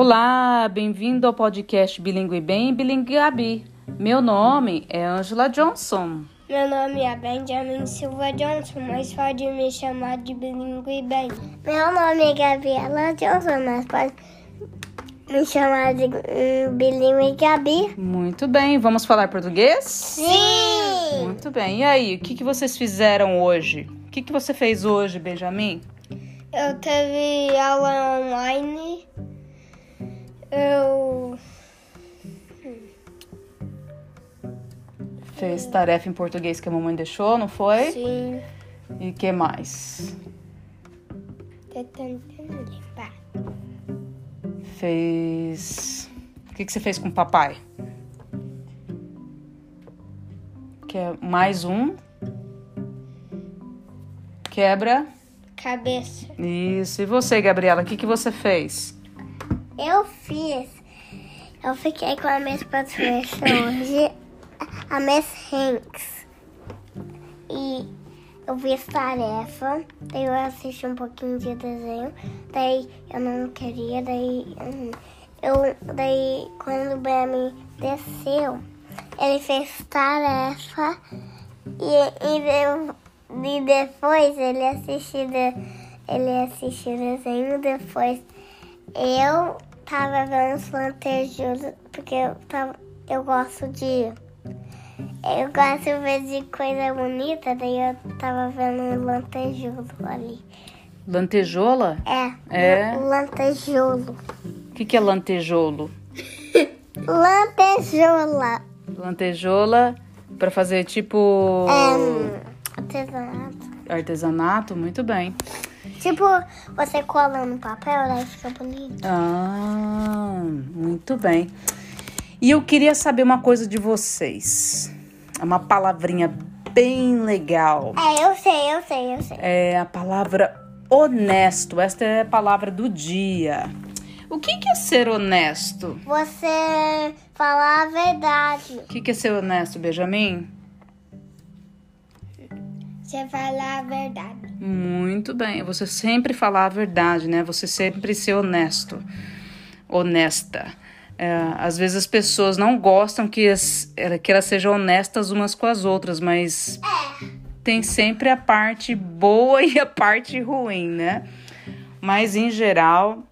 Olá, bem-vindo ao podcast Bilingue Bem e Bilingue Gabi. Meu nome é Angela Johnson. Meu nome é Benjamin Silva Johnson, mas pode me chamar de Bilingue Bem. Meu nome é Gabriela Johnson, mas pode me chamar de hum, Bilingue Gabi. Muito bem, vamos falar português? Sim! Muito bem, e aí, o que, que vocês fizeram hoje? O que, que você fez hoje, Benjamin? Eu teve aula online. Eu. Fez tarefa em português que a mamãe deixou, não foi? Sim. E que mais? Tentando lembrar. Fez. O que, que você fez com o papai? Quer mais um? Quebra. Cabeça. Isso. E você, Gabriela, o que, que você fez? Eu fiz. Eu fiquei com a minha professora hoje, a Miss Hanks. E eu fiz tarefa, daí eu assisti um pouquinho de desenho, daí eu não queria, daí hum, eu daí quando o Benjamin desceu, ele fez tarefa e, e, e depois ele assistiu ele assistiu o desenho, depois eu tava vendo os lantejos, porque eu, tava, eu gosto de. Eu gosto de ver de coisa bonita, daí eu tava vendo um lantejoso ali. Lantejola? É, É? lantejolo. O que, que é lantejolo? Lantejola. Lantejola para fazer tipo É, artesanato. artesanato, muito bem. Tipo, você cola no papel, daí fica bonito. Ah, muito bem. E eu queria saber uma coisa de vocês. É uma palavrinha bem legal. É, eu sei, eu sei, eu sei. É a palavra honesto. Esta é a palavra do dia. O que que é ser honesto? Você falar a verdade. O que que é ser honesto, Benjamin? Você falar a verdade. Muito bem. Você sempre falar a verdade, né? Você sempre ser honesto. Honesta. É, às vezes as pessoas não gostam que, as, é, que elas sejam honestas umas com as outras, mas tem sempre a parte boa e a parte ruim, né? Mas em geral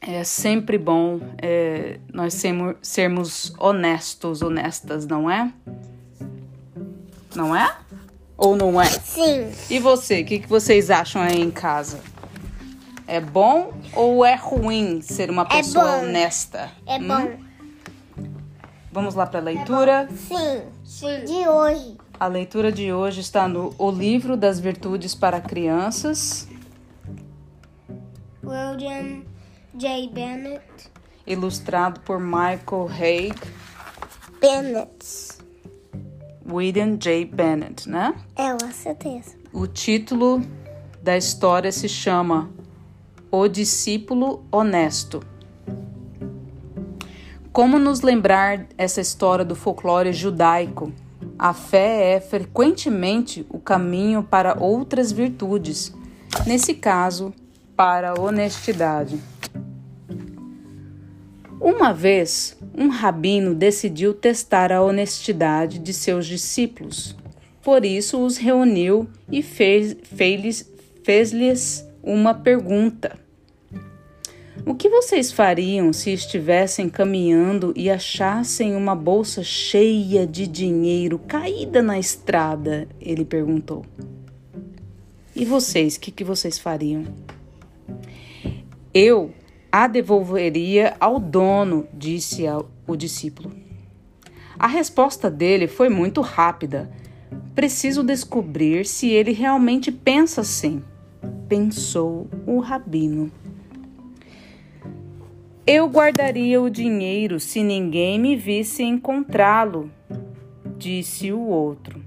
é sempre bom é, nós sermos, sermos honestos, honestas, não é? Não é? Ou não é? Sim. E você, o que, que vocês acham aí em casa? É bom ou é ruim ser uma É pessoa bom. honesta? É Hum? bom. Vamos lá para a leitura. Sim, sim. De hoje. A leitura de hoje está no O Livro das Virtudes para Crianças, William J. Bennett. ilustrado por Michael Haig, Bennett. William J. Bennett, né? É, com certeza. O título da história se chama O Discípulo Honesto. Como nos lembrar essa história do folclore judaico? A fé é frequentemente o caminho para outras virtudes, nesse caso, para a honestidade. Uma vez, um rabino decidiu testar a honestidade de seus discípulos. Por isso os reuniu e fez- fez-lhes fez-lhes uma pergunta. O que vocês fariam se estivessem caminhando e achassem uma bolsa cheia de dinheiro caída na estrada? Ele perguntou. E vocês, o que, que vocês fariam? Eu a devolveria ao dono, disse o discípulo. A resposta dele foi muito rápida. Preciso descobrir se ele realmente pensa assim, pensou o rabino. Eu guardaria o dinheiro se ninguém me visse encontrá-lo, disse o outro.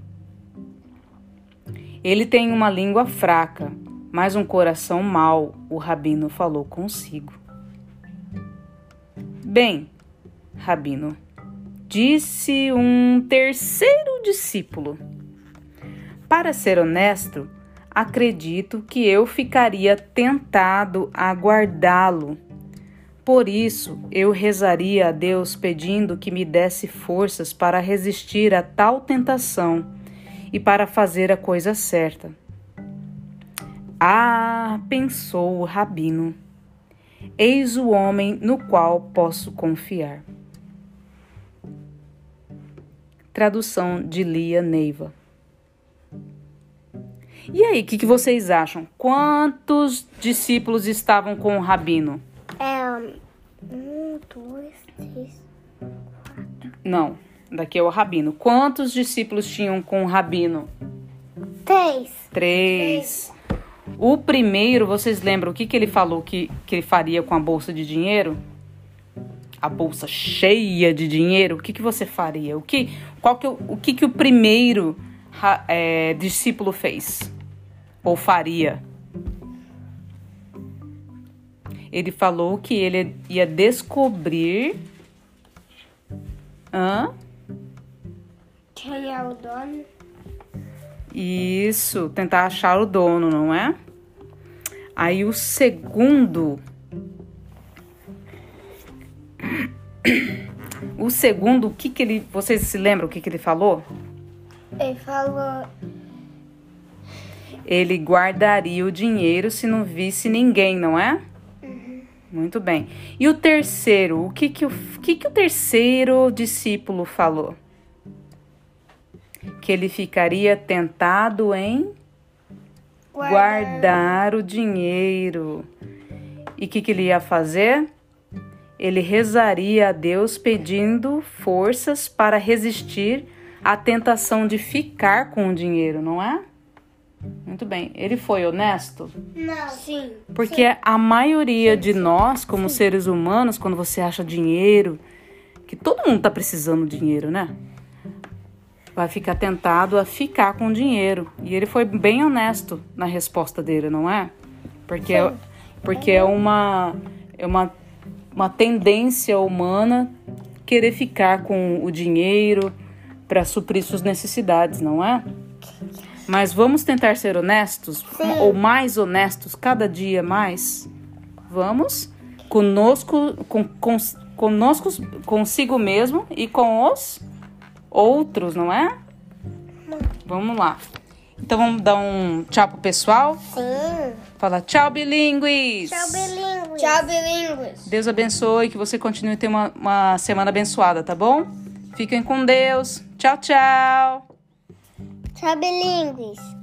Ele tem uma língua fraca, mas um coração mau, o rabino falou consigo. Bem, rabino, disse um terceiro discípulo. Para ser honesto, acredito que eu ficaria tentado a guardá-lo. Por isso, eu rezaria a Deus pedindo que me desse forças para resistir a tal tentação e para fazer a coisa certa. Ah, pensou o rabino, eis o homem no qual posso confiar. Tradução de Lia Neiva. E aí, o que, que, vocês acham? Quantos discípulos estavam com o rabino? É, um, dois, três, quatro. Não, daqui é o rabino. Quantos discípulos tinham com o rabino? Três. Três. O primeiro, vocês lembram o que, que ele falou que, que ele faria com a bolsa de dinheiro? A bolsa cheia de dinheiro, o que, que você faria? O que, qual que, o que, que o primeiro é, discípulo fez? ou faria. Ele falou que ele ia descobrir. Hã? Quem é o dono? Isso, tentar achar o dono, não é? Aí o segundo. O segundo, o que que ele. Vocês se lembram o que que ele falou? Ele falou ele guardaria o dinheiro se não visse ninguém, não é? Uhum. Muito bem. E o terceiro, o que que o, que que o terceiro discípulo falou? Que ele ficaria tentado em guardar, guardar o dinheiro. E o que, que ele ia fazer? Ele rezaria a Deus pedindo forças para resistir à tentação de ficar com o dinheiro, não é? Muito bem. Ele foi honesto? Não. Sim. Porque sim. a maioria sim, de nós, como sim. seres humanos, quando você acha dinheiro, que todo mundo tá precisando de dinheiro, né? Vai ficar tentado a ficar com dinheiro. E ele foi bem honesto na resposta dele, não é? Porque, é, porque é uma, é uma, uma tendência humana querer ficar com o dinheiro para suprir suas necessidades, não é? Mas vamos tentar ser honestos, Sim. ou mais honestos cada dia mais. Vamos conosco, com, com, conosco, consigo mesmo e com os outros, não é? Vamos lá. Então vamos dar um tchau pro pessoal? Sim. Fala tchau, bilíngues. Tchau, bilíngues. Tchau, bilíngues. Deus abençoe, que você continue a ter uma, uma semana abençoada, tá bom? Fiquem com Deus. Tchau, tchau. Tchau, bilíngues.